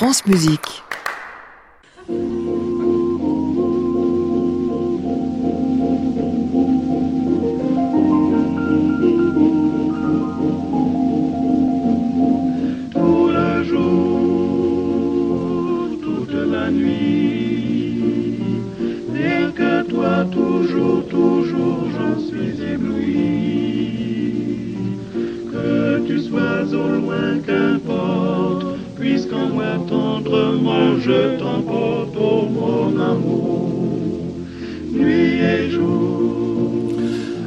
Tout le jour, toute la nuit, rien que toi, toujours, toujours, j'en suis ébloui. Que tu sois au loin,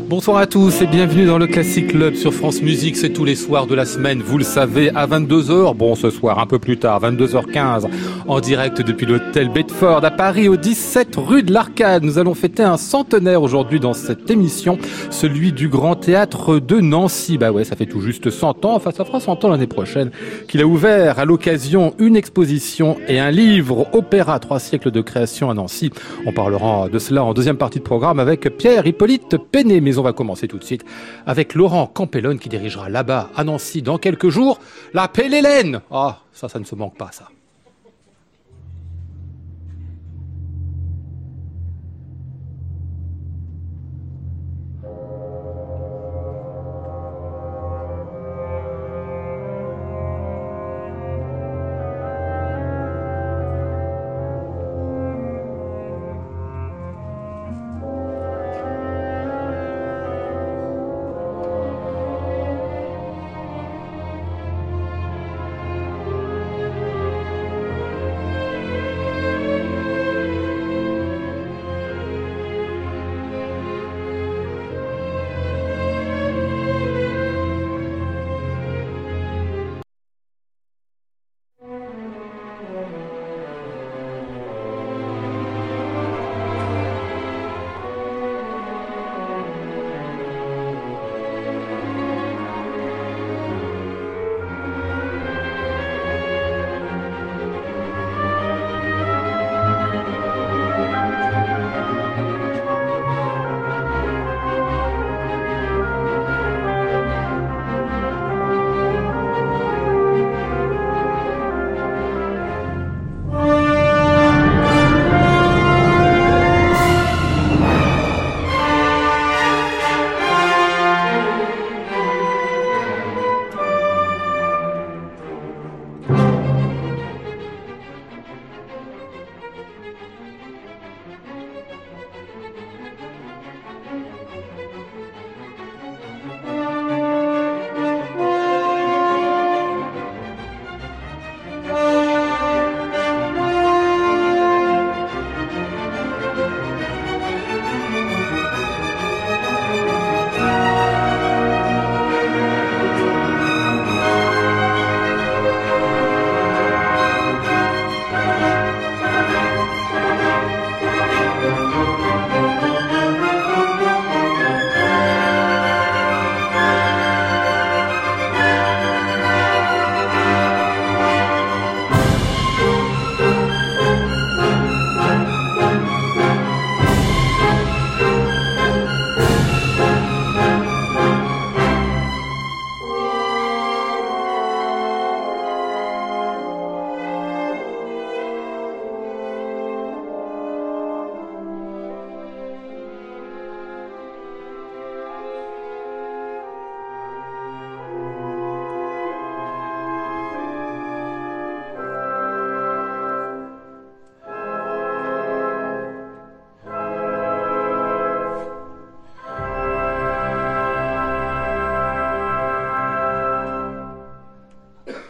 Bonsoir à tous et bienvenue dans le Classic Club sur France Musique. C'est tous les soirs de la semaine, vous le savez, à 22h. Bon, ce soir, un peu plus tard, 22h15, en direct depuis l'hôtel Bedford à Paris, au 17 rue de l'Arcade. Nous allons fêter un centenaire aujourd'hui dans cette émission, celui du Grand Théâtre de Nancy. Bah ouais, ça fait tout juste 100 ans, enfin ça fera 100 ans l'année prochaine, qu'il a ouvert à l'occasion une exposition et un livre, Opéra, trois siècles de création à Nancy. On parlera de cela en deuxième partie de programme avec Pierre Hippolyte Péné. Mais on va commencer tout de suite avec Laurent Campellone qui dirigera là-bas à Nancy dans quelques jours la Pelle Hélène. Ah, ça, ça ne se manque pas, ça.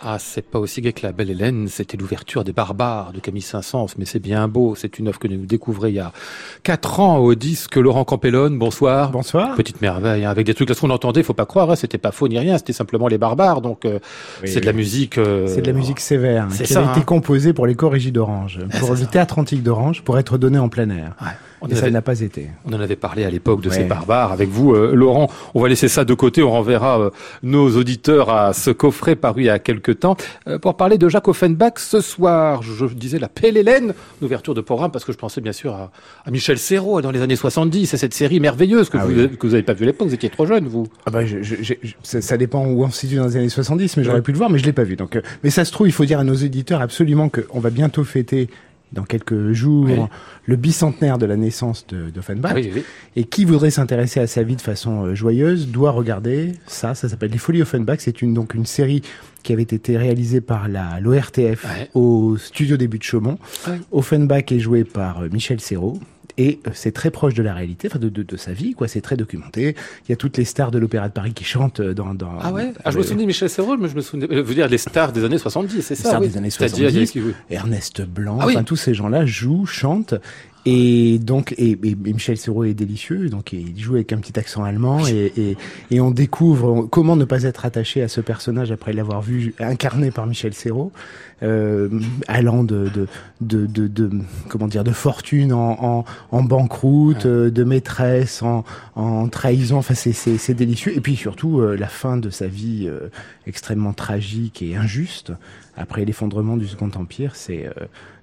Ah, c'est pas aussi gai que la Belle Hélène, c'était l'ouverture des Barbares de Camille Saint-Saëns, mais c'est bien beau, c'est une œuvre que nous découvrez il y a quatre ans au disque Laurent Campellone, bonsoir. Bonsoir. Petite merveille, hein, avec des trucs, là, ce qu'on entendait, faut pas croire, hein, c'était pas faux ni rien, c'était simplement les Barbares, donc euh, Oui, c'est de la musique... euh, C'est de la musique sévère, hein, qui ça, avait été hein. composée pour les corrigies d'Orange, pour le ça. théâtre antique d'Orange, pour être donné en plein air. Ouais. Et ça n'a pas été. On en avait parlé à l'époque de ces barbares avec vous, euh, Laurent. On va laisser ça de côté. On renverra euh, nos auditeurs à ce coffret paru il y a quelques temps euh, pour parler de Jacques Offenbach ce soir. Je, disais la Pelle Hélène, l'ouverture de programme, parce que je pensais bien sûr à, Michel Serrault dans les années 70 et cette série merveilleuse que, ah vous, que vous avez pas vu à l'époque. Vous étiez trop jeune, vous. Ah bah, ça, dépend où on se situe dans les années 70, mais j'aurais pu le voir, mais je l'ai pas vu. Donc, mais ça se trouve, il faut dire à nos éditeurs absolument qu'on va bientôt fêter dans quelques jours le bicentenaire de la naissance de d'Offenbach. Ah et qui voudrait s'intéresser à sa vie de façon euh, joyeuse doit regarder ça. Ça s'appelle Les Folies Offenbach. C'est une, donc une série qui avait été réalisée par la l'ORTF au studio début de Chaumont. Offenbach est joué par euh, Michel Serrault et euh, c'est très proche de la réalité, enfin de, de, de, sa vie, quoi. C'est très documenté. Il y a toutes les stars de l'Opéra de Paris qui chantent euh, dans. dans ah ouais? Ah, je me souviens de Michel Serrault, mais je me souviens. Euh, vous dire les stars des années 70, c'est ça. Les stars des années 70. Ernest Blanc. Ah enfin tous ces gens-là jouent, chantent et donc, et, et Michel Serrault est délicieux, donc il joue avec un petit accent allemand, et, et, et, on découvre comment ne pas être attaché à ce personnage après l'avoir vu incarné par Michel Serrault, euh, allant de, de, de, de, de, comment dire, de fortune en, en, en banqueroute, euh, de maîtresse en, en trahison. Enfin, c'est délicieux. Et puis surtout euh, la fin de sa vie euh, extrêmement tragique et injuste après l'effondrement du Second Empire, c'est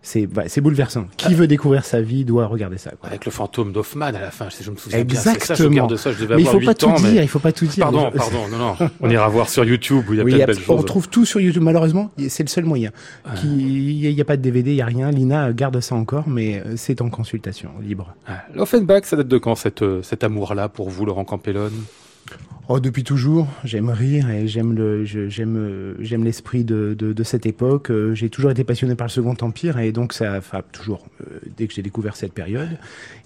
c'est bah, c'est bouleversant. Qui veut découvrir sa vie doit regarder ça. Quoi. Avec le fantôme d'Hoffman à la fin, je me souviens Exactement. bien. Ça, je regarde ça, je devais mais avoir il faut pas tout dire, il faut pas tout dire. Pardon, pardon, non, non. On ira voir sur YouTube où il y a plein de belles choses. On trouve tout sur YouTube. Malheureusement, c'est le seul moyen. Il n'y a, pas de DVD, il n'y a rien. Lina garde ça encore, mais euh, c'est en consultation libre. L'Offenbach, ça date de quand cette, euh, cet amour-là pour vous, Laurent Campellone? Oh, depuis toujours, j'aime rire et j'aime j'aime, j'aime l'esprit de, cette époque. Euh, j'ai toujours été passionné par le Second Empire et donc ça, enfin toujours, euh, dès que j'ai découvert cette période.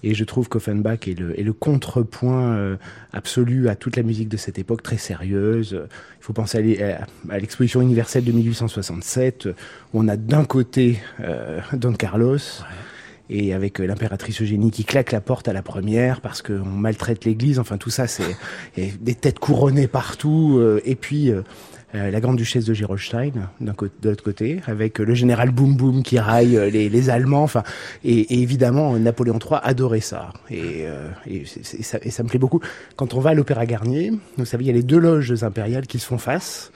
Et je trouve qu'Offenbach est le, est le contrepoint euh, absolu à toute la musique de cette époque, très sérieuse. Il faut penser à l'exposition universelle de 1867 où on a d'un côté Don Carlos et avec euh, l'impératrice Eugénie qui claque la porte à la première parce qu'on maltraite l'Église. Enfin, tout ça, c'est des têtes couronnées partout. Euh, et puis euh, la grande duchesse de Gerolstein d'un de l'autre côté, avec le général Boum Boum qui raille les, Allemands. Enfin, et, évidemment, Napoléon III adorait ça. Et, et, ça, et, ça, me plaît beaucoup. Quand on va à l'Opéra Garnier, vous savez, il y a les deux loges impériales qui se font face.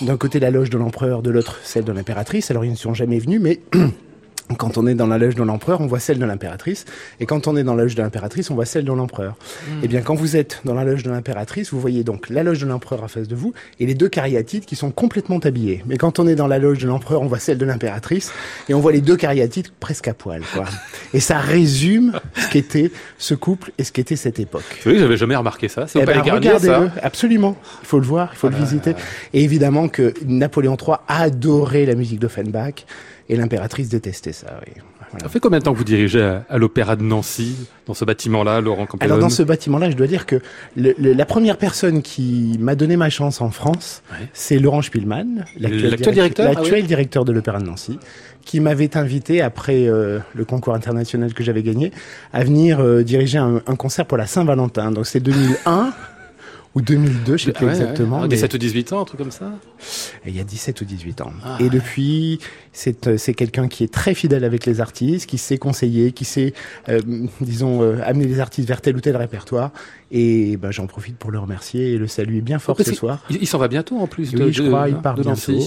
D'un côté, la loge de l'empereur, de l'autre, celle de l'impératrice. Alors, ils ne sont jamais venus, mais Quand on est dans la loge de l'empereur, on voit celle de l'impératrice. Et quand on est dans la loge de l'impératrice, on voit celle de l'empereur. Hmm. Eh bien, quand vous êtes dans la loge de l'impératrice, vous voyez donc la loge de l'empereur en face de vous et les deux cariatides qui sont complètement habillés. Mais quand on est dans la loge de l'empereur, on voit celle de l'impératrice et on voit les deux cariatides presque à poil. Quoi. Et ça résume ce qu'était ce couple et ce qu'était cette époque. Oui, j'avais jamais remarqué ça. Eh ben, regardez-le, absolument. Il faut le voir, il faut le ah. visiter. Et évidemment que Napoléon III adorait la musique d'Offenbach. Et l'impératrice détestait ça, oui. Ça fait combien de temps que vous dirigez à, l'Opéra de Nancy, dans ce bâtiment-là, Laurent Campellone Alors dans ce bâtiment-là, je dois dire que la première personne qui m'a donné ma chance en France, c'est Laurent Spielmann, l'actuel directeur, ah directeur de l'Opéra de Nancy, qui m'avait invité, après euh, le concours international que j'avais gagné, à venir euh, diriger un, un, concert pour la Saint-Valentin. Donc c'est 2001 ou 2002, je sais plus exactement. Ouais. 17 ou 18 ans, un truc comme ça Il y a 17 ou 18 ans. Ah, et depuis, c'est euh, c'est quelqu'un qui est très fidèle avec les artistes, qui sait conseiller, qui sait, euh, disons, euh, amener les artistes vers tel ou tel répertoire. Et ben, j'en profite pour le remercier et le saluer bien fort ce soir. Il, s'en va bientôt en plus. Oui, je crois, il part bientôt.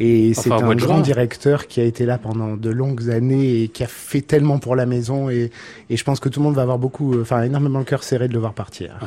Et c'est un grand directeur qui a été là pendant de longues années et qui a fait tellement pour la maison. Et, et je pense que tout le monde va avoir beaucoup, enfin énormément le cœur serré de le voir partir.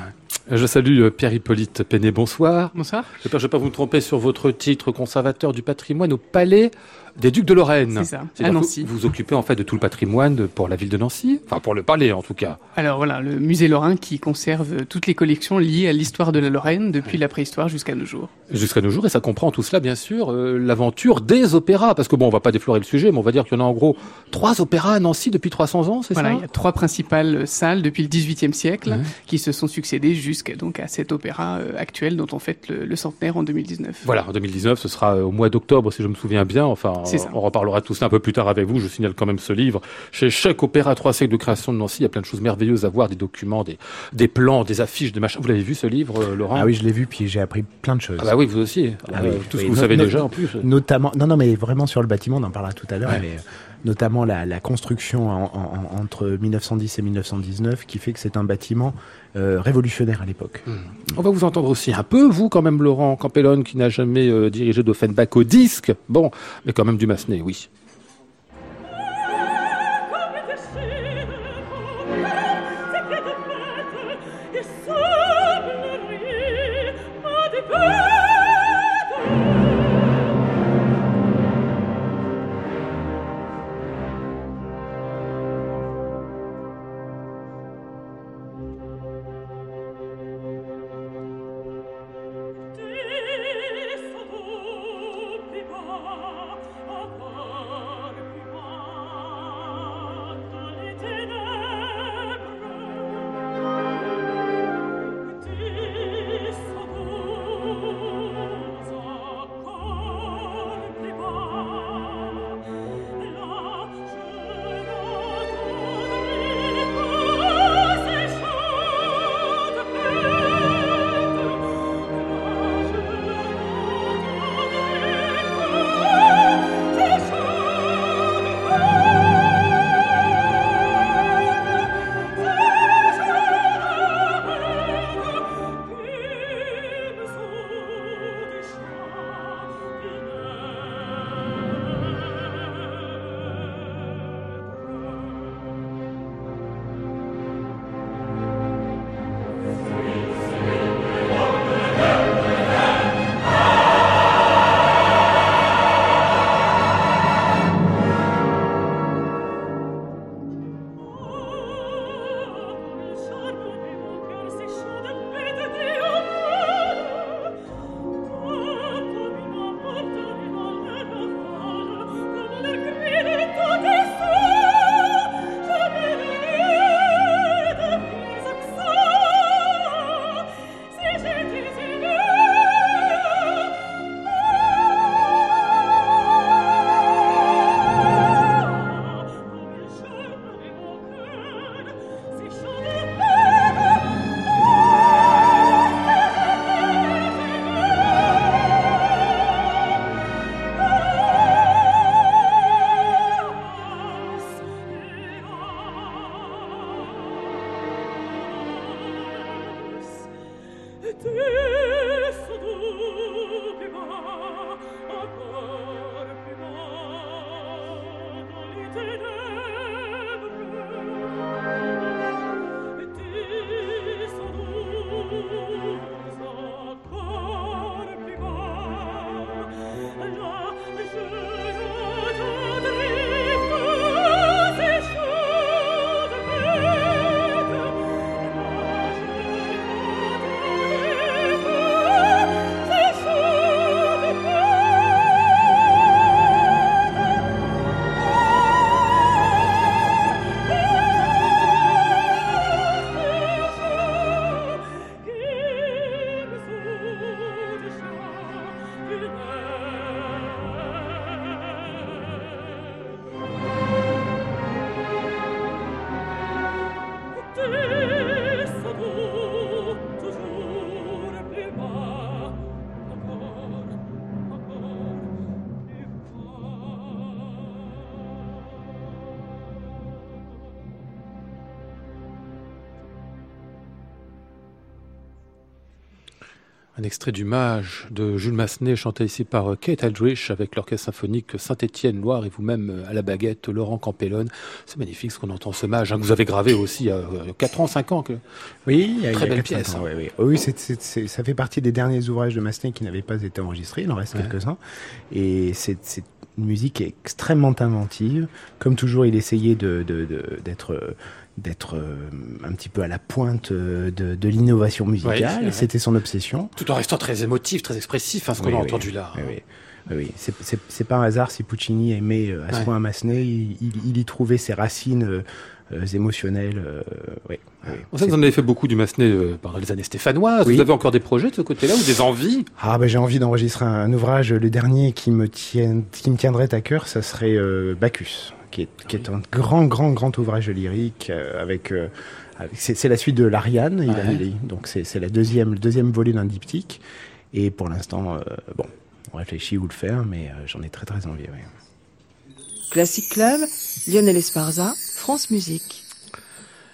Je salue Pierre-Hippolyte Péné, bonsoir. Bonsoir. J'espère que je ne vais pas vous tromper sur votre titre conservateur du patrimoine au Palais des Ducs de Lorraine. C'est ça, à Nancy. Vous vous occupez en fait de tout le patrimoine pour la ville de Nancy, enfin pour le palais en tout cas. Alors voilà, le musée Lorrain qui conserve toutes les collections liées à l'histoire de la Lorraine depuis la préhistoire jusqu'à nos jours. Jusqu'à nos jours, et ça comprend tout cela bien sûr, euh, l'aventure des opéras, parce que bon, on va pas déflorer le sujet, mais on va dire qu'il y en a en gros trois opéras à Nancy depuis 300 ans, c'est ça? Voilà, il y a trois principales salles depuis le XVIIIe siècle qui se sont succédées jusqu'à donc à cet opéra actuel dont on fête le, centenaire en 2019. Voilà, en 2019, ce sera au mois d'octobre, si je me souviens bien. Enfin, on, reparlera tout ça un peu plus tard avec vous. Je signale quand même ce livre. Chez chaque Opéra, trois siècles de création de Nancy, il y a plein de choses merveilleuses à voir, des documents, des, des plans, des affiches, des machins. Vous l'avez vu ce livre, Laurent Ah oui, je l'ai vu, puis j'ai appris plein de choses. Ah bah oui, vous aussi. Ah tout ce que vous savez déjà en plus. Notamment, non, non, mais vraiment sur le bâtiment, on en parlera tout à l'heure, mais notamment la, construction entre 1910 et 1919, qui fait que c'est un bâtiment euh, révolutionnaire à l'époque. Hmm. On va vous entendre aussi un peu, vous quand même, Laurent Campellone, qui n'a jamais euh, dirigé d'Offenbach au disque, bon, mais quand même du Massenet, oui. Un extrait du Mage de Jules Massenet, chanté ici par euh, Kate Aldrich avec l'Orchestre symphonique Saint-Étienne Loire et vous-même euh, à la baguette, Laurent Campellone. C'est magnifique ce qu'on entend ce Mage. Hein, que vous avez gravé aussi euh, il y a 4 ans, 5 ans. Que... Oui, il y a, très belle pièce. Ans, oui, oui. oui ça fait partie des derniers ouvrages de Massenet qui n'avaient pas été enregistrés. Il en reste quelques-uns. Et c'est une musique extrêmement inventive. Comme toujours, il essayait d'être de, de, d'être euh, un petit peu à la pointe euh, de, de l'innovation musicale. C'était son obsession. Tout en restant très émotif, très expressif, hein, ce qu'on a entendu là. Oui, oui. C'est pas un hasard si Puccini aimait euh, à ce point Massenet. Il, il, y trouvait ses racines émotionnels. ouais, vous en avez fait beaucoup du Massenet pendant les années stéphanoises. Vous avez encore des projets de ce côté-là ou des envies? Ah ben j'ai envie d'enregistrer un, ouvrage. Le dernier qui me tient, qui me tiendrait à cœur, ça serait Bacchus, qui est, qui est un grand, grand, grand ouvrage lyrique avec c'est la suite de l'Ariane, donc c'est la deuxième, le deuxième volet d'un diptyque. Et pour l'instant, euh, bon, on réfléchit où le faire, mais euh, j'en ai très très envie. Classic Club, Lionel Esparza, France Musique.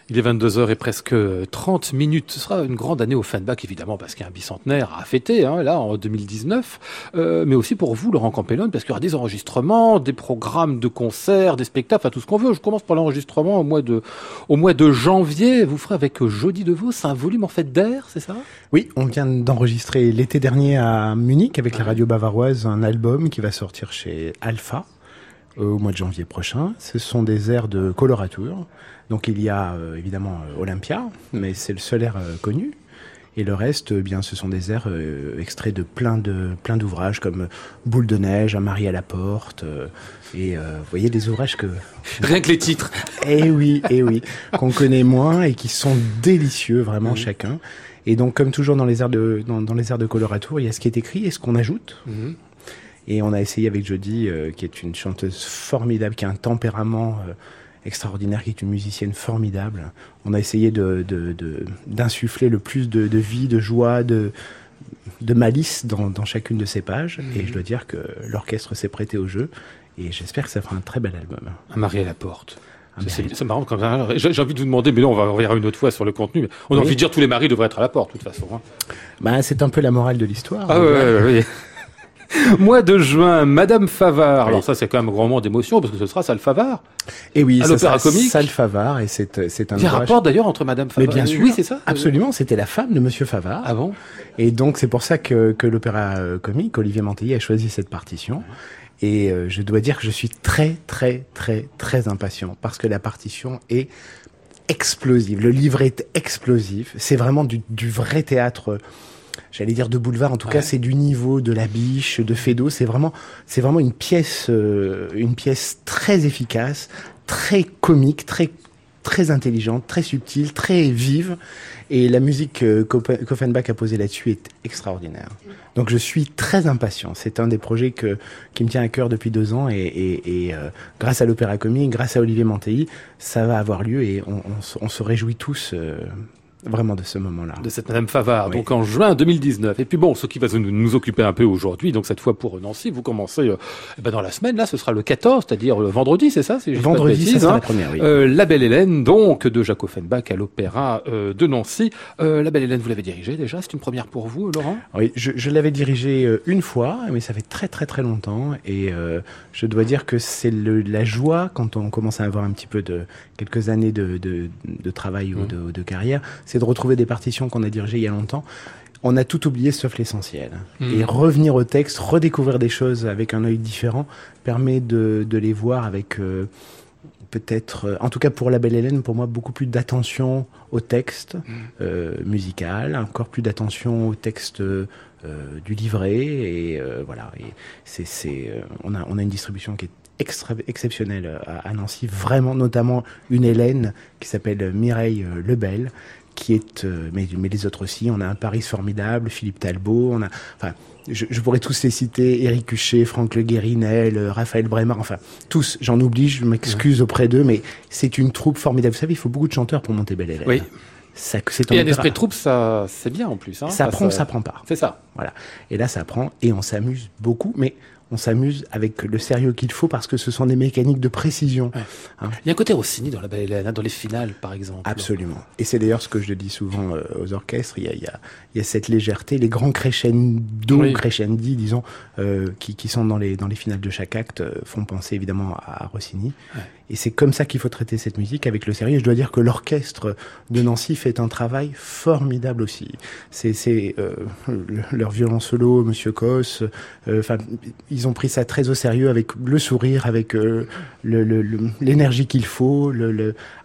Il est 22h et presque 30 minutes. Ce sera une grande année au Fanback, évidemment, parce qu'il y a un bicentenaire à fêter, hein, là, en 2019. Euh, mais aussi pour vous, Laurent Campellone, parce qu'il y aura des enregistrements, des programmes de concerts, des spectacles, enfin tout ce qu'on veut. Je commence par l'enregistrement au mois de, au mois de janvier. Vous ferez avec Jody DeVos un volume en fait d'air, c'est ça? Oui, on vient d'enregistrer l'été dernier à Munich avec la radio bavaroise un album qui va sortir chez Alpha euh, au mois de janvier prochain. Ce sont des airs de colorature. Donc il y a euh, évidemment euh, Olympia, mais c'est le seul air connu. Et le reste, bien, ce sont des airs extraits de plein de plein d'ouvrages comme Boule de neige, Un mari à la porte. et vous voyez des ouvrages que rien que les titres. Eh oui, eh oui, qu'on connaît moins et qui sont délicieux vraiment mmh. chacun. Et donc, comme toujours dans les airs de dans, les airs de colorature, il y a ce qui est écrit et ce qu'on ajoute. Mmh. Et on a essayé avec Jodie, euh, qui est une chanteuse formidable, qui a un tempérament euh, extraordinaire, qui est une musicienne formidable. On a essayé de, d'insuffler le plus de, vie, de joie, de, malice dans, dans chacune de ces pages. Et je dois dire que l'orchestre s'est prêté au jeu. Et j'espère que ça fera un très bel album. Un mari à la porte. C'est marrant quand J'ai envie de vous demander, mais non, on va revenir une autre fois sur le contenu. On a envie de dire tous les maris devraient être à la porte, de toute façon. Hein. Bah, c'est un peu la morale de l'histoire. Ah ouais, ouais, ouais. Mois de juin, Madame Favard. Alors ça, c'est quand même un grand moment d'émotion parce que ce sera Salle Favard. Et oui, à l'opéra comique. Salle Favard et c'est c'est un. Il y a un rapport d'ailleurs entre Madame Favard. Mais bien sûr, oui, c'est ça. Absolument, c'était la femme de Monsieur Favard. Ah bon? Et donc c'est pour ça que que l'opéra euh, comique, Olivier Mantellier a choisi cette partition. Et euh, je dois dire que je suis très très très très impatient parce que la partition est explosive. Le livre est explosif. C'est vraiment du, du vrai théâtre j'allais dire de boulevard. En tout cas, c'est du niveau de la biche, de Fedo. C'est vraiment, c'est vraiment une pièce, euh, une pièce très efficace, très comique, très très intelligente, très subtile, très vive. Et la musique que Koffenbach a posée là-dessus est extraordinaire. Donc je suis très impatient. C'est un des projets que, qui me tient à cœur depuis deux ans. Et, et, et euh, grâce à l'Opéra Comique, grâce à Olivier Mantelli, ça va avoir lieu et on, on, on se réjouit tous euh, vraiment de ce moment-là. De cette Madame Favard, donc en juin 2019. Et puis bon, ce qui va nous, occuper un peu aujourd'hui, donc cette fois pour Nancy, vous commencez euh, eh ben dans la semaine, là ce sera le 14, c'est-à-dire le vendredi, c'est ça Vendredi, c'est hein. la première, oui. Euh, la Belle Hélène, donc de Jacques Offenbach à l'Opéra euh, de Nancy. Euh, la Belle Hélène, vous l'avez dirigée déjà, c'est une première pour vous, Laurent? Oui, je, je l'avais dirigée euh, une fois, mais ça fait très très très longtemps, et je dois dire que c'est la joie quand on commence à avoir un petit peu de quelques années de, de, de travail ou mmh. de, de carrière, c'est de retrouver des partitions qu'on a dirigées il y a longtemps. On a tout oublié sauf l'essentiel. Mmh. Et revenir au texte, redécouvrir des choses avec un œil différent, permet de, de les voir avec euh, peut-être, euh, en tout cas pour La Belle Hélène, pour moi, beaucoup plus d'attention au texte mmh. euh, musical, encore plus d'attention au texte du livret. Et voilà, et c'est, on, a, on a une distribution qui est extra, exceptionnelle à, à Nancy, vraiment, notamment une Hélène qui s'appelle Mireille Lebel, qui est, euh, mais, mais les autres aussi. On a un Paris formidable, Philippe Talbot, on a, enfin, je, je pourrais tous les citer, Éric Huchet, Franck Le Guérinel, euh, Raphaël Bremar, enfin, tous, j'en oublie, je m'excuse auprès d'eux, mais c'est une troupe formidable. Vous savez, il faut beaucoup de chanteurs pour monter Belle Hélène. Oui. Ça, c'est et un esprit de troupe, ça, c'est bien en plus. Hein, ça, ça prend, ça prend pas. C'est ça. Voilà. Et là, ça prend et on s'amuse beaucoup, mais on s'amuse avec le sérieux qu'il faut parce que ce sont des mécaniques de précision. Hein. Il y a un côté Rossini dans, la, dans les finales, par exemple. Absolument. Et c'est d'ailleurs ce que je dis souvent euh, aux orchestres. Il y, a, il, y a, il y a, cette légèreté, les grands crescendo, oui. crescendi, disons, euh, qui, qui, sont dans les, dans les finales de chaque acte, euh, font penser évidemment à, à Rossini. Ouais. Et c'est comme ça qu'il faut traiter cette musique avec le sérieux. Je dois dire que l'orchestre de Nancy fait un travail formidable aussi. C'est euh, leur violon solo, Monsieur Cos. Euh, enfin, ils ont pris ça très au sérieux avec le sourire, avec euh, l'énergie qu'il faut,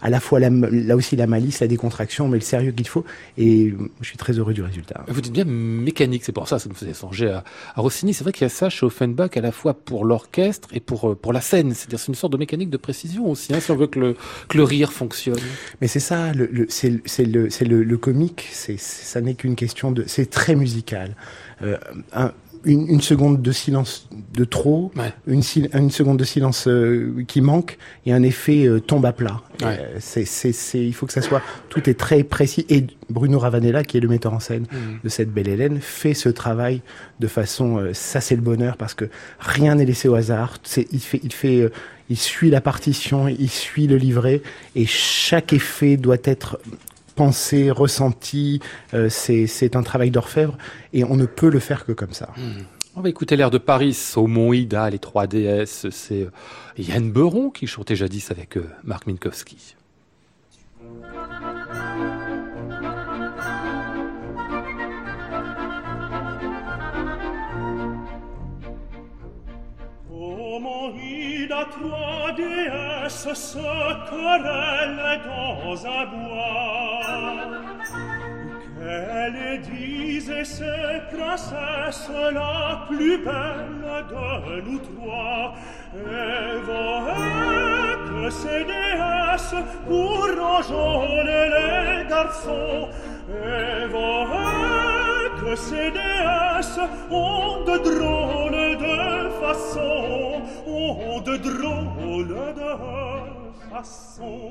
à la fois là aussi la malice, la décontraction, mais le sérieux qu'il faut. Et je suis très heureux du résultat. Vous dites bien mécanique, c'est pour ça, ça me faisait songer à, Rossini. C'est vrai qu'il y a ça chez Offenbach à la fois pour l'orchestre et pour, pour la scène. C'est-à-dire c'est une sorte de mécanique de précision aussi, hein, si on veut que le, que le rire fonctionne. Mais c'est ça, le, le- c'est le, le, le comique, c'est- ça n'est qu'une question de, c'est très musical. Euh, un- une, une seconde de silence de trop, Ouais. une, une seconde de silence euh, qui manque, et un effet euh, tombe à plat. Ouais. Euh, c'est, c'est, c'est, il faut que ça soit, tout est très précis. Et Bruno Ravanella, qui est le metteur en scène de cette belle Hélène, fait ce travail de façon, ça c'est le bonheur parce que rien n'est laissé au hasard. C'est, il fait, il fait, il suit la partition, il suit le livret, et chaque effet doit être pensé, ressenti. Euh, c'est, c'est un travail d'orfèvre, et on ne peut le faire que comme ça. On va écouter l'air de Paris au Mont Ida, les trois déesses. C'est euh, Yann Beuron qui chantait jadis avec euh, Marc Minkowski. Au mont Ida, trois déesses se querellent dans un bois. Elle disait cette princesse la plus belle de nous trois. Et que ces déesses pour enjôler les garçons. Et que ces déesses ont de drôles de façons, ont de drôles de passant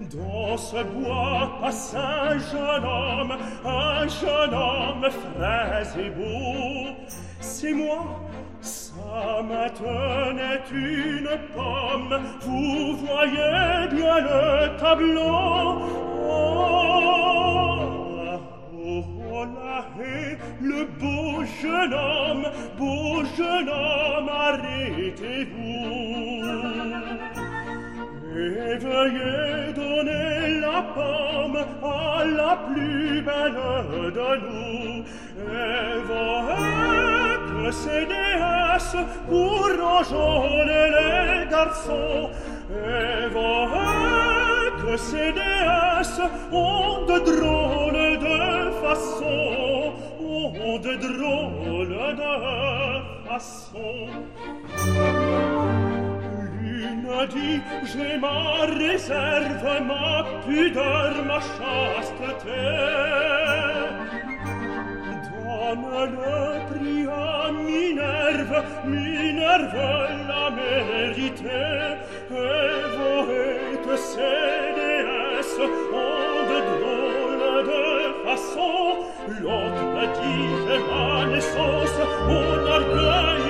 Dans ce bois passe un jeune homme Un jeune homme frais et beau C'est moi Ça m'attenait une pomme Vous voyez bien le tableau. Oh, oh, oh là est le beau jeune homme Beau jeune homme, arrêtez-vous et veuillez donner la pomme à la plus belle de nous, et voyez que ces déesses pour enjôler les garçons, et voyez que ces déesses ont de drôles de façons, ont de drôles de façons m'a dit j'ai ma réserve, ma pudeur, ma chasteté. Donne-le prix à Minerve, Minerve l'a mérité, et vous êtes ses déesses, en de drôles de façons, l'autre dit j'ai ma naissance, mon orgueil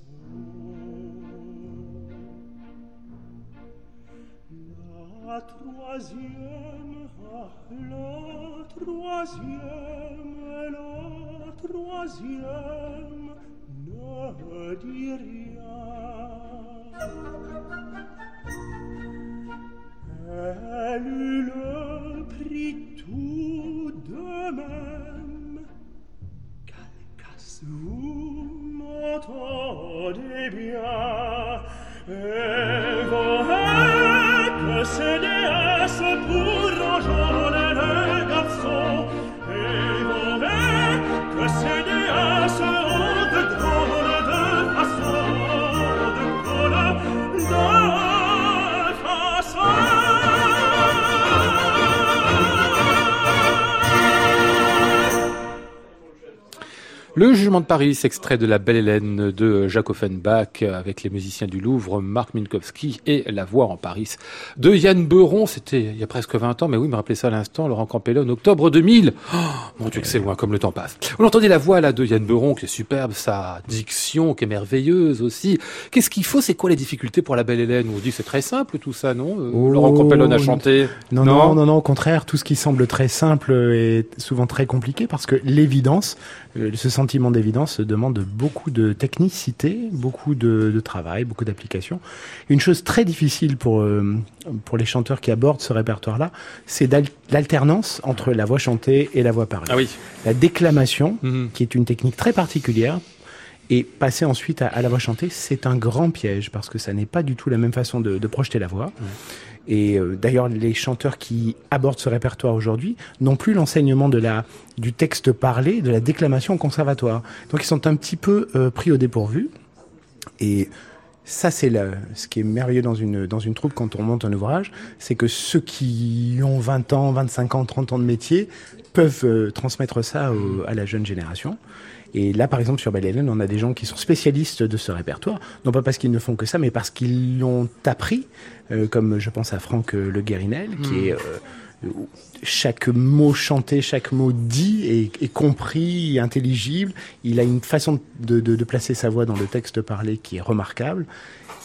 la troisième, ah, la troisième, la troisième, ne dis rien. Elle eut le prix tout de même. Calcas, vous m'entendez bien, Et Le Jugement de Paris, extrait de La Belle Hélène de Jacques Offenbach avec les musiciens du Louvre, Marc Minkowski et La Voix en Paris de Yann Beuron. C'était il y a presque 20 ans, mais oui, me rappelez ça à l'instant, Laurent Campello en octobre 2000. Oh, mon Dieu que c'est loin comme le temps passe. On entendait la voix là de Yann Beuron qui est superbe, sa diction qui est merveilleuse aussi. Qu'est-ce qu'il faut? C'est quoi les difficultés pour La Belle Hélène? On se dit c'est très simple tout ça, non? Euh, Oh, Laurent Campello a chanté. Non, non, non, non, au contraire, tout ce qui semble très simple est souvent très compliqué parce que l'évidence, euh, ce sentiment d'évidence demande beaucoup de technicité, beaucoup de, de travail, beaucoup d'application. Une chose très difficile pour, euh, pour les chanteurs qui abordent ce répertoire-là, c'est l'alternance entre la voix chantée et la voix parlée. Ah oui. La déclamation, Mhm. qui est une technique très particulière, et passer ensuite à, à la voix chantée, c'est un grand piège parce que ça n'est pas du tout la même façon de, de projeter la voix. Et euh, d'ailleurs, les chanteurs qui abordent ce répertoire aujourd'hui n'ont plus l'enseignement de la du texte parlé, de la déclamation au conservatoire. Donc ils sont un petit peu euh, pris au dépourvu. Et ça, c'est ce qui est merveilleux dans une, dans une troupe quand on monte un ouvrage, c'est que ceux qui ont 20 ans, 25 ans, 30 ans de métier peuvent euh, transmettre ça à la jeune génération. Et là, par exemple, sur Belle Hélène, on a des gens qui sont spécialistes de ce répertoire, non pas parce qu'ils ne font que ça, mais parce qu'ils l'ont appris, euh, comme je pense à Franck euh, Le Guérinel, qui est... euh, chaque mot chanté, chaque mot dit est, est compris, intelligible. Il a une façon de, de- de placer sa voix dans le texte parlé qui est remarquable.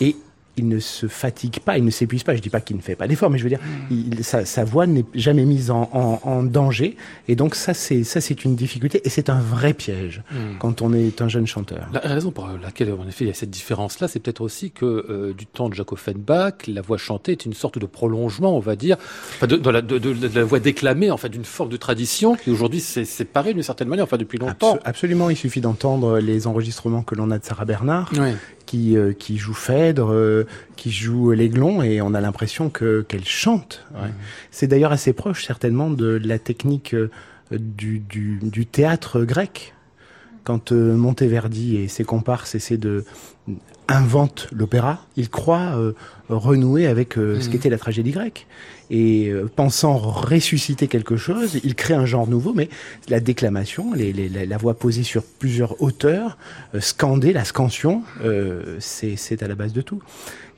Et il ne se fatigue pas, il ne s'épuise pas. Je dis pas qu'il ne fait pas d'effort, mais je veux dire, il- sa, sa voix n'est jamais mise en, en- en danger. Et donc ça, c'est ça, c'est une difficulté et c'est un vrai piège quand on est un jeune chanteur. La raison pour laquelle, en effet, il y a cette différence-là, c'est peut-être aussi que euh, du temps de Jacques Offenbach, la voix chantée est une sorte de prolongement, on va dire, enfin, de, de la, de, de- de la voix déclamée, en fait, d'une forme de tradition qui aujourd'hui s'est séparée d'une certaine manière, enfin depuis longtemps. Abso- absolument, il suffit d'entendre les enregistrements que l'on a de Sarah Bernard. Ouais. Qui, euh, qui joue Phèdre, euh, qui joue l'aiglon, et on a l'impression que qu'elle chante. Ouais. C'est d'ailleurs assez proche certainement de la technique euh, du, du, du théâtre grec. Quand euh, Monteverdi et ses comparses essaient de inventent l'opéra, ils croient euh, renouer avec euh, ce Mhm. qu'était la tragédie grecque. Et euh, pensant ressusciter quelque chose, ils créent un genre nouveau, mais la déclamation, les, les- la, voix posée sur plusieurs hauteurs, euh, scandée, la scansion, euh, c'est à la base de tout.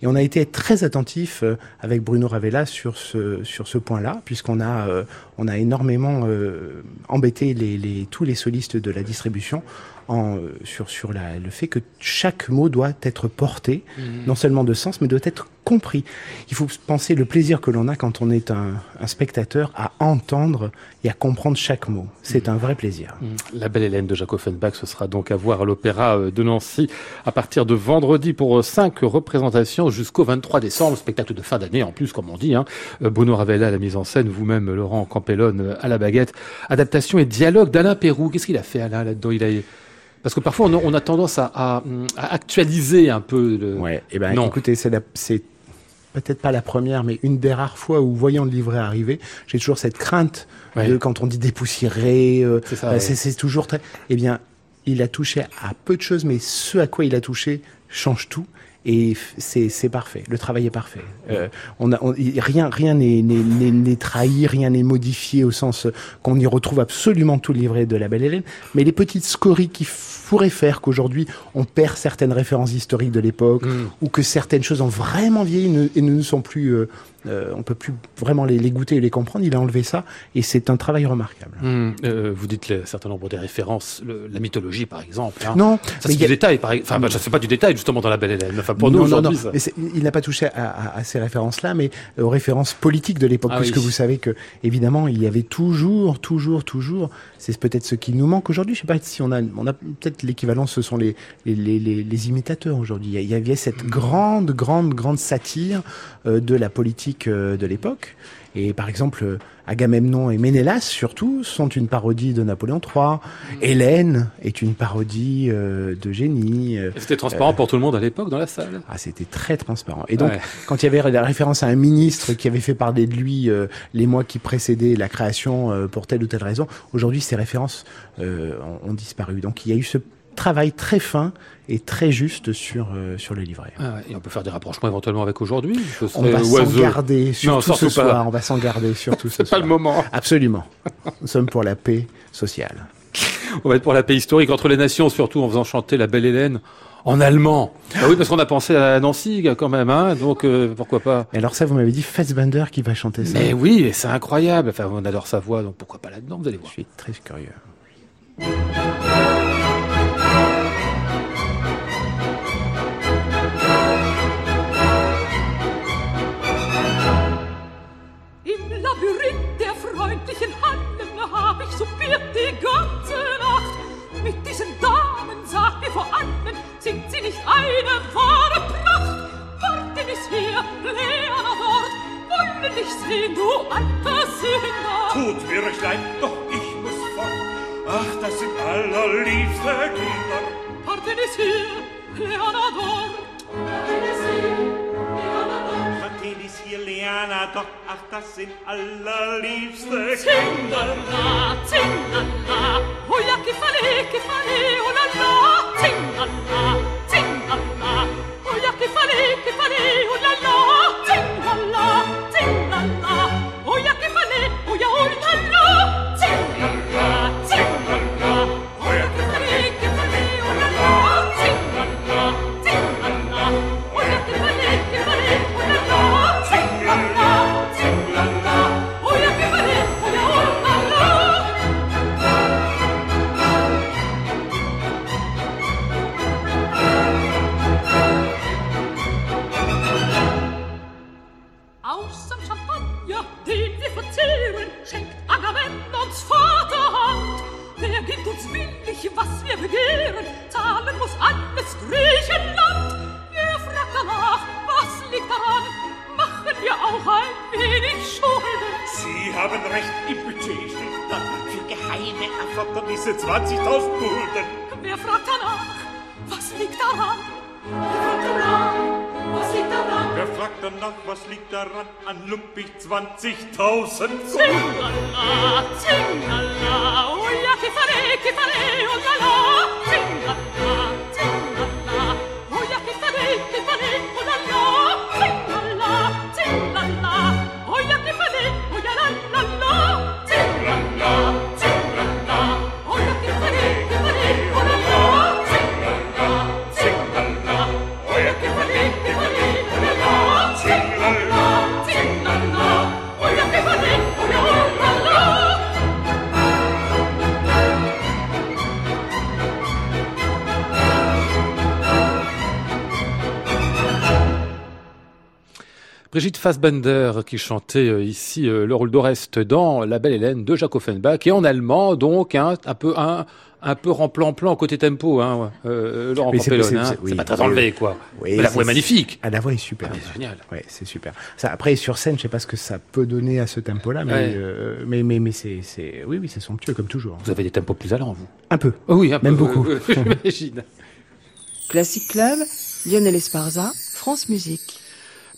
Et on a été très attentif euh, avec Bruno Ravella sur ce sur ce point-là, puisqu'on a euh, on a énormément euh, embêté les, les tous les solistes de la distribution en, euh, sur sur la, le fait que chaque mot doit être porté, non seulement de sens, mais doit être compris. Il faut penser le plaisir que l'on a quand on est un, un spectateur à entendre et à comprendre chaque mot. C'est un vrai plaisir. La belle Hélène de Jacques Offenbach, ce sera donc à voir à l'Opéra euh, de Nancy à partir de vendredi pour euh, cinq représentations jusqu'au 23 décembre, spectacle de fin d'année en plus, comme on dit. Hein. Bruno Ravella à la mise en scène, vous-même Laurent Campellone à la baguette. Adaptation et dialogue d'Alain Pérou. Qu'est-ce qu'il a fait Alain là-dedans? Il a parce que parfois on a, on a tendance à, à, à actualiser un peu. Le... Ouais. Et ben, Non. écoutez, c'est peut-être pas la première, mais une des rares fois où, voyant le livret arriver, j'ai toujours cette crainte Ouais. de quand on dit dépoussiéré. euh, C'est ça, euh, ouais. toujours très. Eh bien, il a touché à peu de choses, mais ce à quoi il a touché change tout. Et c'est parfait. Le travail est parfait. Euh, on a on- rien rien n'est trahi, rien n'est modifié au sens qu'on y retrouve absolument tout le livret de la Belle Hélène. Mais les petites scories qui pourraient faire qu'aujourd'hui on perd certaines références historiques de l'époque Mm. ou que certaines choses ont vraiment vieilli ne- et ne nous sont plus, euh, euh, on peut plus vraiment les, les goûter et les comprendre. Il a enlevé ça et c'est un travail remarquable. Hum, euh, vous dites le- un certain nombre des références, le- la mythologie par exemple. hein. Non, Ça c'est du a- détail, par... enfin bah, je sais pas du détail justement dans la Belle Hélène. Enfin pour nous non, non, non. aujourd'hui. ça- Mais il n'a pas touché à, à- à ces références-là, mais euh, aux références politiques de l'époque, Ah puisque oui. vous savez que évidemment il y avait toujours, toujours, toujours. C'est peut-être ce qui nous manque aujourd'hui. Je sais pas si on a, on a peut-être l'équivalent. Ce sont les les, les, les- les imitateurs aujourd'hui. Il y avait cette Mm. grande, grande, grande satire euh, de la politique euh, de l'époque. Et par exemple, Agamemnon et Ménélas, surtout, sont une parodie de Napoléon III. Hélène est une parodie euh, de génie. euh, C'était transparent pour tout le monde à l'époque dans la salle? ah, c'était très transparent. Et donc, Ouais. quand il y avait la référence à un ministre qui avait fait parler de lui euh, les mois qui précédaient la création pour telle ou telle raison, aujourd'hui, ces références ont disparu. Donc, il y a eu ce travail très fin et très juste sur, euh, sur le livret. Ah ouais, Et on peut faire des rapprochements éventuellement avec aujourd'hui. On va s'en garder, surtout ce soir. On va s'en garder, surtout ce C'est pas soir. le moment. Absolument. Nous sommes pour la paix sociale. On va être pour la paix historique entre les nations, surtout en faisant chanter la belle Hélène en allemand. Ah oui, parce qu'on a pensé à Nancy quand même, hein, donc euh, pourquoi pas. Et alors ça, vous m'avez dit Fassbender qui va chanter ça. Mais oui, c'est incroyable. Enfin, on adore sa voix, donc pourquoi pas là-dedans, vous allez Je voir. suis très curieux. wahre Pracht, warten es her, Leana Wort, wollen dich sehen, du alter Sünder. Tut, Würchlein, doch ich muss fort, ach, das sind allerliebste Kinder. Warten es Leana Wort, warten hier, Leana, doch, ach, das sind allerliebste Kinder. Zinderla, zinderla, oh ja, gefalli, gefalli, oh la la, zinderla. Oh ja, che fale, che fale, oh la la. Zingala, zingala, oh ja, che fale, oh ja, oh la Brigitte Fassbender qui chantait euh, ici euh, le rôle d'Oreste dans La Belle Hélène de Jacques Offenbach et en allemand donc hein, un peu un un peu remplan-plan côté tempo hein, euh, Laurent c'est- Campellone, c'est- hein. c'est- oui. c'est pas très enlevé quoi. Oui, Mais la voix est magnifique. Ah, la voix est super. Ah, c'est génial. Ouais, c'est super. Ça, après, sur scène, je sais pas ce que ça peut donner à ce tempo-là, mais, Ouais. euh, mais, mais, mais c'est, c'est, oui, oui, c'est somptueux comme toujours. Vous avez des tempos plus allants vous. Un peu. Oh oui, un Même peu, beaucoup. euh, euh, J'imagine. Classic Club, Lionel Esparza, France Musique.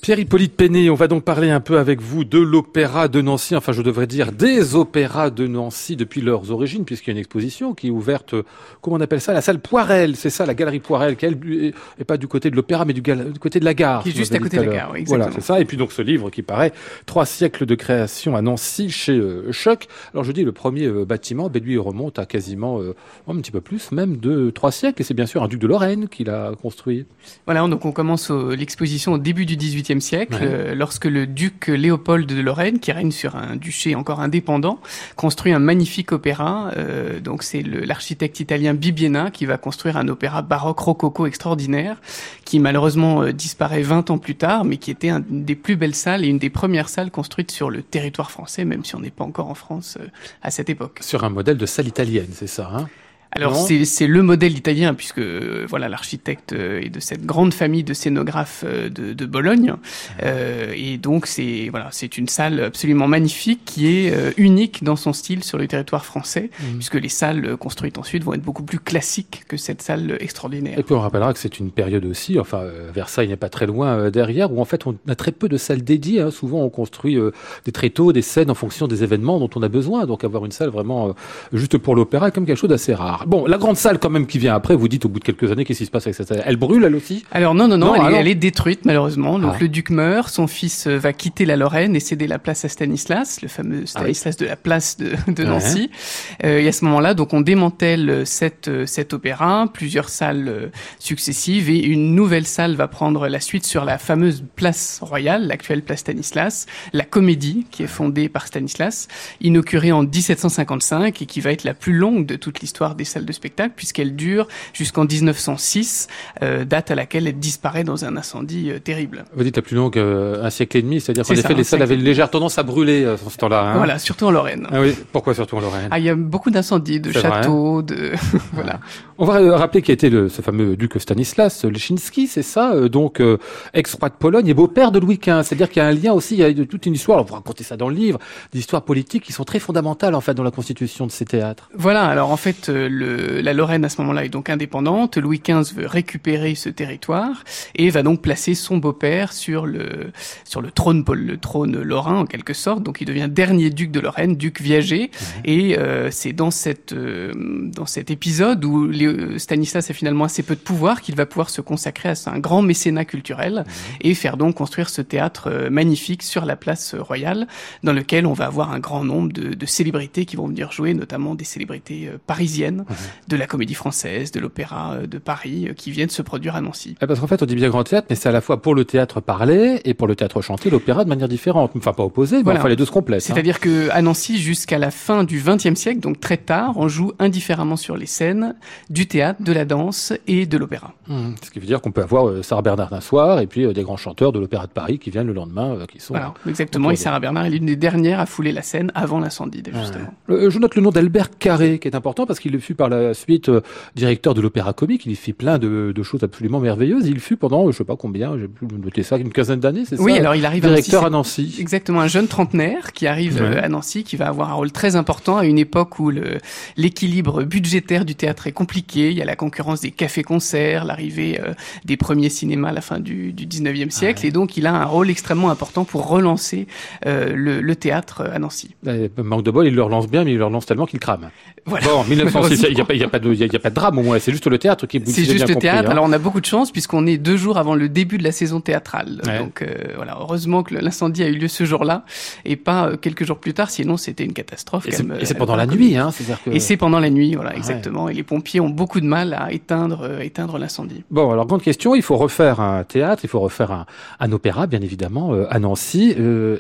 Pierre-Hippolyte Péné, on va donc parler un peu avec vous de l'opéra de Nancy, enfin je devrais dire des opéras de Nancy depuis leurs origines, puisqu'il y a une exposition qui est ouverte, euh, comment on appelle ça, la salle Poirel, c'est ça, la galerie Poirel, qui elle est est pas du côté de l'opéra, mais du, côté de la gare. Qui est juste à côté de la gare, oui, Voilà, exactement. c'est ça. Et puis donc ce livre qui paraît, Trois siècles de création à Nancy chez euh, Choc. Alors je dis, le premier euh, bâtiment, ben, lui remonte à quasiment, euh, un petit peu plus, même de trois siècles, et c'est bien sûr un duc de Lorraine qui l'a construit. Voilà, donc on commence l'exposition au début du XVIIIe siècle, Ouais. euh, lorsque le duc Léopold de Lorraine, qui règne sur un duché encore indépendant, construit un magnifique opéra. euh, donc c'est l'architecte italien Bibbiena qui va construire un opéra baroque rococo extraordinaire, qui malheureusement euh, disparaît 20 ans plus tard, mais qui était une des plus belles salles et une des premières salles construites sur le territoire français, même si on n'est pas encore en France à cette époque. Sur un modèle de salle italienne, c'est ça, hein? Alors c'est c'est le modèle italien puisque voilà l'architecte euh, est de cette grande famille de scénographes euh, de, de Bologne Euh, et donc c'est voilà c'est une salle absolument magnifique qui est euh, unique dans son style sur le territoire français Mhm. puisque les salles construites ensuite vont être beaucoup plus classiques que cette salle extraordinaire. Et puis on rappellera que c'est une période aussi, enfin Versailles n'est pas très loin derrière, où en fait on a très peu de salles dédiées. hein. Souvent on construit euh, des tréteaux, des scènes en fonction des événements dont on a besoin. Donc avoir une salle vraiment juste pour l'opéra est comme quelque chose d'assez rare. Bon, la grande salle quand même qui vient après, vous dites au bout de quelques années, qu'est-ce qui se passe avec cette salle? Elle brûle elle aussi? Alors non, non, non, Non, elle, est- alors elle est détruite malheureusement. Donc Ah. le duc meurt, son fils euh, va quitter la Lorraine et céder la place à Stanislas, le fameux Stanislas de la place de. Nancy. Euh, et à ce moment-là, donc on démantèle euh, cet, euh, cet opéra, plusieurs salles successives et une nouvelle salle va prendre la suite sur la fameuse place royale, l'actuelle place Stanislas, la Comédie qui est fondée par Stanislas, inaugurée en 1755 et qui va être la plus longue de toute l'histoire des salles de spectacle puisqu'elle dure jusqu'en 1906, euh, date à laquelle elle disparaît dans un incendie euh, terrible. Vous dites la plus longue, euh, un siècle et demi, c'est-à-dire qu'en ça, effet, les salles avaient une légère tendance à brûler euh, dans ce temps-là. hein. Voilà, surtout en Lorraine. Ah oui, pourquoi surtout en Lorraine? Ah, il y a beaucoup d'incendies, de vrai. châteaux, de voilà. On va euh, rappeler qui était le, ce fameux duc Stanislas Leszczynski, c'est ça, euh, donc euh, ex-roi de Pologne et beau-père de Louis XV. C'est-à-dire qu'il y a un lien aussi, il y a toute une histoire, alors vous racontez ça dans le livre, des histoires politiques qui sont très fondamentales en fait dans la constitution de ces théâtres. Voilà, alors en fait, euh, le, la Lorraine à ce moment-là est donc indépendante. Louis XV veut récupérer ce territoire et va donc placer son beau-père sur le sur le trône le trône lorrain en quelque sorte. Donc il devient dernier duc de Lorraine, duc viager. Et euh, c'est dans cette euh, dans cet épisode où Léo- Stanislas a finalement assez peu de pouvoir qu'il va pouvoir se consacrer à un grand mécénat culturel et faire donc construire ce théâtre euh, magnifique sur la place royale dans lequel on va avoir un grand nombre de, de célébrités qui vont venir jouer, notamment des célébrités euh, parisiennes, de la comédie française, de l'opéra euh, de Paris, euh, qui viennent se produire à Nancy. Ah, Parce qu'en fait, on dit bien grand théâtre, mais c'est à la fois pour le théâtre parlé et pour le théâtre chanté, l'opéra de manière différente. Enfin, pas opposé, mais Voilà. enfin les deux se complètent. hein. C'est-à-dire que à Nancy, jusqu'à la fin du XXe siècle, donc très tard, on joue indifféremment sur les scènes du théâtre, de la danse et de l'opéra. Mmh. Ce qui veut dire qu'on peut avoir euh, Sarah Bernard d'un soir et puis euh, des grands chanteurs de l'opéra de Paris qui viennent le lendemain, euh, qui sont. Voilà, exactement. Et Sarah Bernard est l'une des dernières à fouler la scène avant l'incendie, justement. Euh, je note le nom d'Albert Carré, qui est important parce qu'il fut par la suite euh, directeur de l'Opéra Comique. Il y fit plein de, de choses absolument merveilleuses. Il fut pendant, je sais pas combien, j'ai pu noter ça, une quinzaine d'années, c'est Oui, ça alors il arrive Directeur à à Nancy. Exactement, un jeune trentenaire qui arrive Ouais. euh, à Nancy, qui va avoir un rôle très important à une époque où le- l'équilibre budgétaire du théâtre est compliqué. Il y a la concurrence des cafés-concerts, l'arrivée euh, des premiers cinémas à la fin du, du 19e siècle. Et donc, il a un rôle extrêmement important pour relancer euh, le, le théâtre à Nancy. Manque de bol, il le relance bien, mais il le relance tellement qu'il crame. Voilà. Bon, 1906, il n'y a, a, a- a pas de drame au moins, c'est juste le théâtre qui C'est si j'ai juste le théâtre. hein. Alors on a beaucoup de chance puisqu'on est deux jours avant le début de la saison théâtrale. Ouais. Donc euh, voilà, heureusement que l'incendie a eu lieu ce jour-là et pas euh, quelques jours plus tard. Sinon c'était une catastrophe. Et c'est c'est euh, pendant la nuit, hein, c'est-à-dire que. Et c'est pendant la nuit, voilà, Ouais. exactement. Et les pompiers ont beaucoup de mal à éteindre, euh, éteindre l'incendie. Bon, alors grande question, il faut refaire un théâtre, il faut refaire un, un opéra, bien évidemment, euh, à Nancy.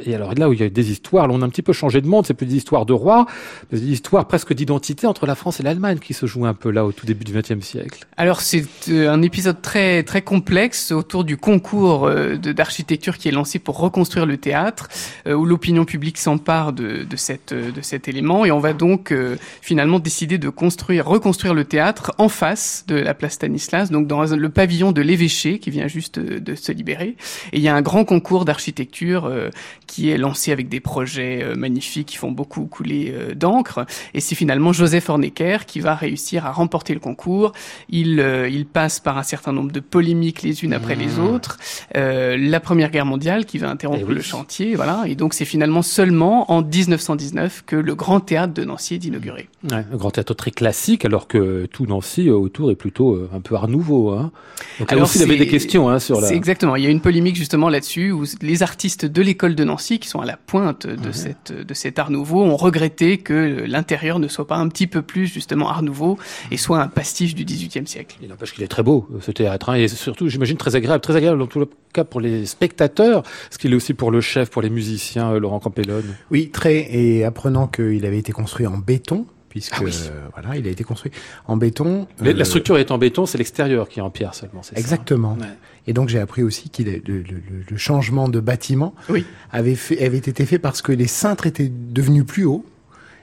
Et alors là où il y a des histoires, là on a un petit peu changé de monde, c'est plus des histoires de rois, mais des histoires presque d'identité entre la France et l'Allemagne qui se jouent un peu là au tout début du XXe siècle. Alors c'est euh, un épisode très très complexe autour du concours euh, d'architecture qui est lancé pour reconstruire le théâtre, euh, où l'opinion publique s'empare de, de cette de cet élément et on va donc finalement décider de construire reconstruire le théâtre en face de la place Stanislas, donc dans le pavillon de l'évêché qui vient juste de, se libérer. Et il y a un grand concours d'architecture qui est lancé avec des projets magnifiques qui font beaucoup couler d'encre. Et c'est finalement Joseph Hornecker qui va réussir à remporter le concours. Il, euh, il passe par un certain nombre de polémiques les unes après les autres. Euh, la Première Guerre mondiale qui va interrompre Eh oui. le chantier, voilà. Et donc c'est finalement seulement en 1919 que le Grand Théâtre de Nancy est inauguré. Ouais, un grand théâtre très classique, alors que tout Nancy euh, autour est plutôt un peu art nouveau. Hein. Donc là Alors, aussi, il y avait des questions hein, sur la... C'est exactement. Il y a une polémique justement là-dessus où les artistes de l'école de Nancy, qui sont à la pointe de cette de cet art nouveau, ont regretté que l'intérieur ne soit pas un petit peu plus justement art nouveau et soit un pastiche du XVIIIe siècle. Il n'empêche qu'il est très beau, euh, ce théâtre, hein, et surtout, j'imagine, très agréable, très agréable dans tout le cas pour les spectateurs, ce qu'il est aussi pour le chef, pour les musiciens, euh, Laurent Campellone. Oui, très. Et apprenant qu'il avait été construit en béton, puisque Ah oui. euh, voilà, il a été construit en béton. Mais euh, La structure est en béton, c'est l'extérieur qui est en pierre seulement, c'est ça Exactement. Ouais. Et donc j'ai appris aussi qu'il est- le, le- le- le changement de bâtiment Oui. avait, fait, avait été fait parce que les cintres étaient devenus plus hauts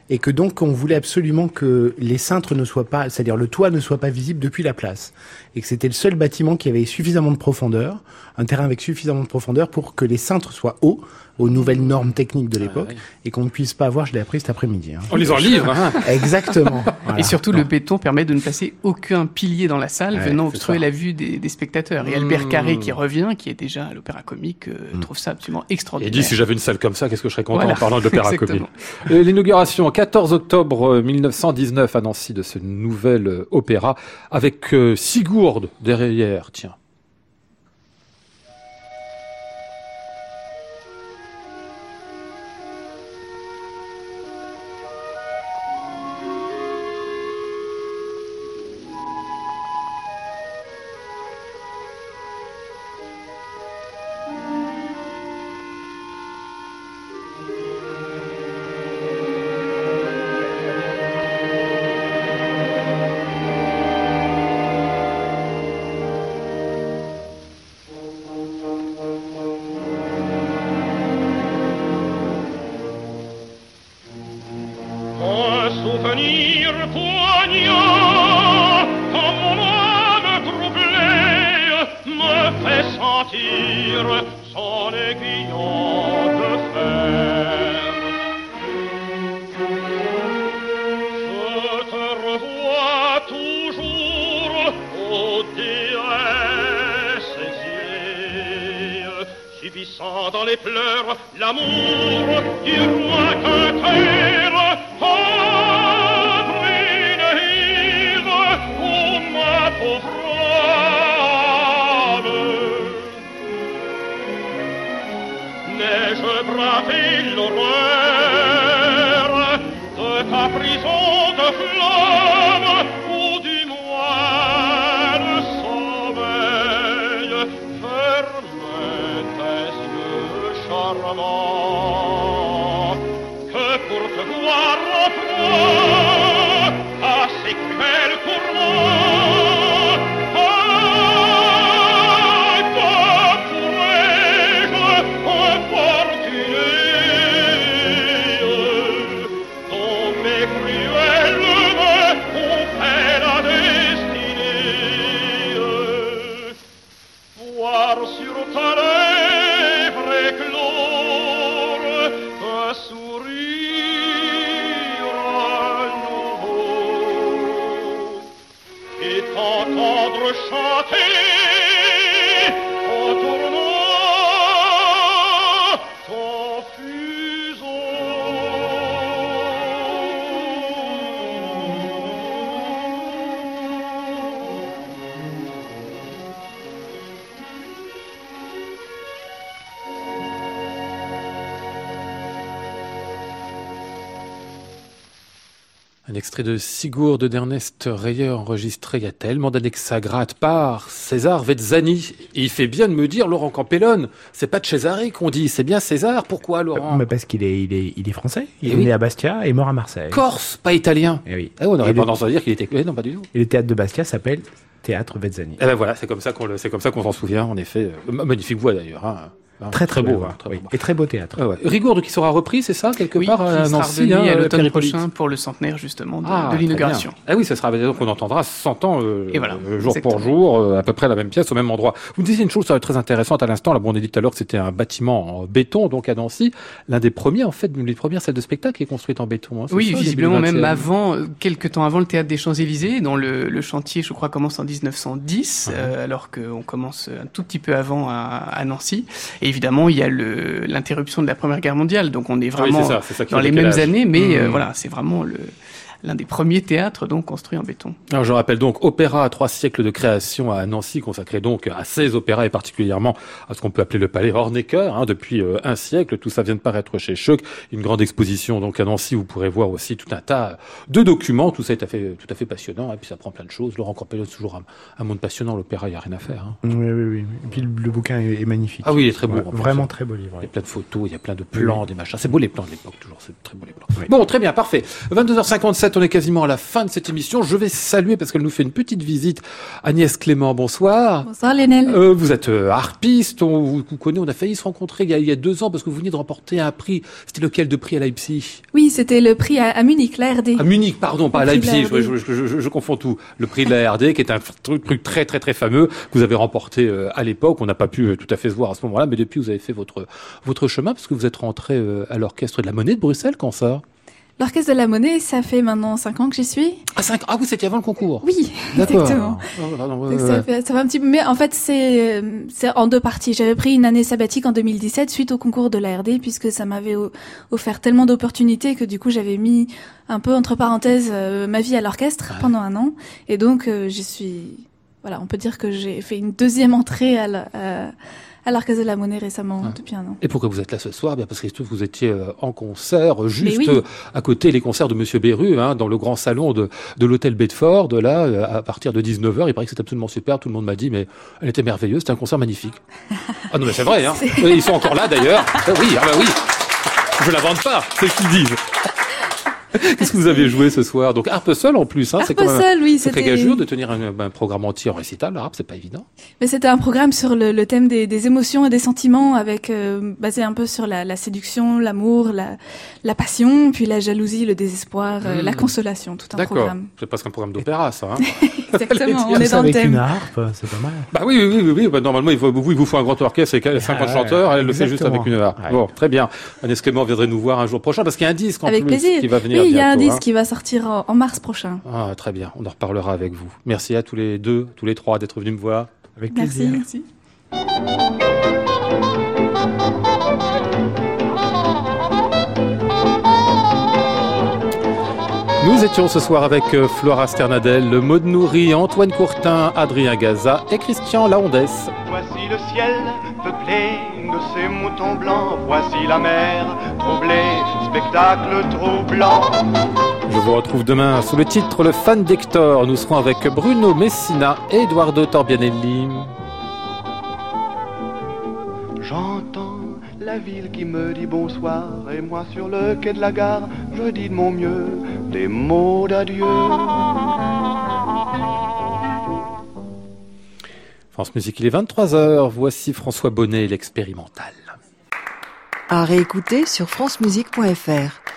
et que donc on voulait absolument que les cintres ne soient pas, c'est-à-dire le toit ne soit pas visible depuis la place, et que c'était le seul bâtiment qui avait suffisamment de profondeur, un terrain avec suffisamment de profondeur pour que les cintres soient hauts, aux nouvelles normes techniques de l'époque Ah oui. et qu'on ne puisse pas avoir. Je l'ai appris cet après-midi. hein. En lisant le livre, hein. Exactement. Voilà. Et surtout, le béton permet de ne placer aucun pilier dans la salle Ouais, venant obstruer ça. la vue des, des spectateurs. Et Albert Mmh. Carré, qui revient, qui est déjà à l'Opéra Comique, euh, Mmh. trouve ça absolument Et extraordinaire. dit, si j'avais une salle comme ça, qu'est-ce que je serais content Voilà. en parlant de l'Opéra. Comique. Euh, L'inauguration, 14 octobre euh, 1919 à Nancy de ce nouvel euh, opéra avec euh, Sigourde derrière, tiens. N'ai-je bravé l'horreur de ta prison de flamme ou du moins le sommeil ferme tes yeux charmants. Que pour te voir enfin extrait de Sigurd d'Ernest Reyer enregistré il y a tellement d'années que ça gratte par César Vezzani. Et il fait bien de me dire, Laurent Campellone, c'est pas de Césaré qu'on dit, c'est bien César. Pourquoi, Laurent? Mais parce qu'il est, il est, il est français. Il Eh est oui. né à Bastia et mort à Marseille. Corse, pas italien. Eh oui. Eh, on aurait Et le- tendance à dire qu'il était... Non, pas du tout. Et le théâtre de Bastia s'appelle Théâtre Vezzani. Eh ben voilà, c'est comme ça qu'on le- ça qu'on s'en souvient, en effet. Euh, magnifique voix d'ailleurs. Hein. Hein, Très très, beau, hein, hein, très oui. beau. Et très beau théâtre. Ah ouais. Rigourde qui sera repris, c'est ça, quelque Oui, part à qui sera Nancy, hein, à euh, l'automne prochain pour le centenaire justement de, Ah, de l'inauguration. Ah oui, ça sera donc on entendra 100 ans euh, Et voilà, euh, jour pour jour, euh, à peu près la même pièce au même endroit. Vous me disiez une chose ça va être très intéressante à l'instant. Là, bon, on a dit tout à l'heure que c'était un bâtiment en béton, donc à Nancy, l'un des premiers en fait, l'une des premières salles de spectacle qui est construite en béton. hein, Oui, ça, visiblement même 20e. avant, quelques temps avant le théâtre des Champs-Élysées, dont le, le chantier, je crois, commence en 1910, euh, alors qu'on commence un tout petit peu avant à, à Nancy. Et évidemment, il y a l'interruption de la Première Guerre mondiale, donc on est Ah oui, vraiment ça, ça dans les le mêmes années, mais euh, Mmh. voilà, c'est vraiment le l'un des premiers théâtres donc construits en béton. Alors, je rappelle donc opéra à trois siècles de création à Nancy, consacré donc à 16 opéras et particulièrement à ce qu'on peut appeler le palais Hornecker, hein, depuis euh, un siècle. Tout ça vient de paraître chez Choc. Une grande exposition donc à Nancy. Vous pourrez voir aussi tout un tas de documents. Tout ça est tout à fait, tout à fait passionnant. Et puis ça prend plein de choses. Laurent Campello, c'est toujours un, un monde passionnant. L'opéra, il n'y a rien à faire. hein. Oui, oui, oui. Et puis le, le bouquin est, est magnifique. Ah oui, il est très beau. Ouais, vraiment très beau livre. Il y a plein de photos, il y a plein de plans, des machins. C'est beau les plans de l'époque, toujours. C'est très beau les plans. Oui. Bon, très bien, parfait. 22h57. 17, on est quasiment à la fin de cette émission. Je vais saluer, parce qu'elle nous fait une petite visite, Agnès Clément, bonsoir. Bonsoir Lionel. Euh, vous êtes euh, harpiste, on vous, vous connaît, on a failli se rencontrer il y a, il y a deux ans parce que vous veniez de remporter un prix. C'était lequel de prix à Leipzig? Oui, c'était le prix à, à Munich, l'ARD. À Munich, pardon, pas à Leipzig, je, RD. je- je- je- je confonds tout. Le prix de la RD, qui est un truc, truc très très très fameux que vous avez remporté euh, à l'époque. On n'a pas pu tout à fait se voir à ce moment-là, mais depuis vous avez fait votre votre chemin parce que vous êtes rentré à l'orchestre de la Monnaie de Bruxelles quand ça? L'Orchestre de la Monnaie, ça fait maintenant cinq ans que j'y suis. Ah, cinq... ah oui, c'était avant le concours. Oui, D'accord. exactement. Oh, ouais, ça, fait, ça fait un petit peu, mais en fait c'est euh, en deux parties. J'avais pris une année sabbatique en 2017 suite au concours de l'ARD puisque ça m'avait offert tellement d'opportunités que du coup j'avais mis un peu entre parenthèses euh, ma vie à l'orchestre Ouais. pendant un an et donc euh, j'y suis voilà on peut dire que j'ai fait une deuxième entrée à la- à, à l'Orchestre de la Monnaie récemment Ouais. depuis un an. Et pourquoi vous êtes là ce soir? Bien parce que vous étiez euh, en concert, euh, juste oui. euh, à côté les concerts de Monsieur Beru, hein, dans le grand salon de, de l'hôtel Bedford. Là, à partir de 19h, il paraît que c'est absolument super. Tout le monde m'a dit, mais elle était merveilleuse. C'était un concert magnifique. Ah non, mais c'est vrai. Hein. Ils sont encore là d'ailleurs. Ah oui, ah bah oui. Je l'invente pas. C'est ce qu'ils disent. Qu'est-ce que vous avez joué ce soir? Donc harpe seul en plus. Hein, c'est quand même seule, oui, c'était gageure de tenir un, un programme entier en récital. La harpe, c'est pas évident. Mais c'était un programme sur le, le thème des, des émotions et des sentiments, avec euh, basé un peu sur la, la séduction, l'amour, la, la passion, puis la jalousie, le désespoir, euh, la consolation, tout un D'accord. programme. C'est presque un programme d'opéra, ça. Hein Exactement, on est dans le avec thème. une harpe, c'est pas mal. Bah oui, oui, oui, oui. Bah, normalement, il faut, vous, il vous faut un grand orchestre et 50 Ah ouais, chanteurs. Elle le fait juste avec une harpe. Ouais. Bon, très bien. Agnès Clément viendrait nous voir un jour prochain parce qu'il y a un disque en Avec plus plaisir. qui va venir Oui, il y a un disque qui va sortir en, en mars prochain. hein. Ah, très bien. On en reparlera avec vous. Merci à tous les deux, tous les trois d'être venus me voir. Avec Merci. plaisir. Nous étions ce soir avec euh, Flora Sternadel, le Maud Nourri, Antoine Courtin, Adrien Gaza et Christian Laondès. Voici le ciel peuplé de ces moutons blancs. Voici la mer troublée, spectacle troublant. Je vous retrouve demain sous le titre Le fan d'Hector. Nous serons avec Bruno Messina et Eduardo Torbianelli. La ville qui me dit bonsoir. Et moi sur le quai de la gare, je dis de mon mieux des mots d'adieu. France Musique, il est 23h. Voici François Bonnet, l'expérimental. À réécouter sur francemusique.fr.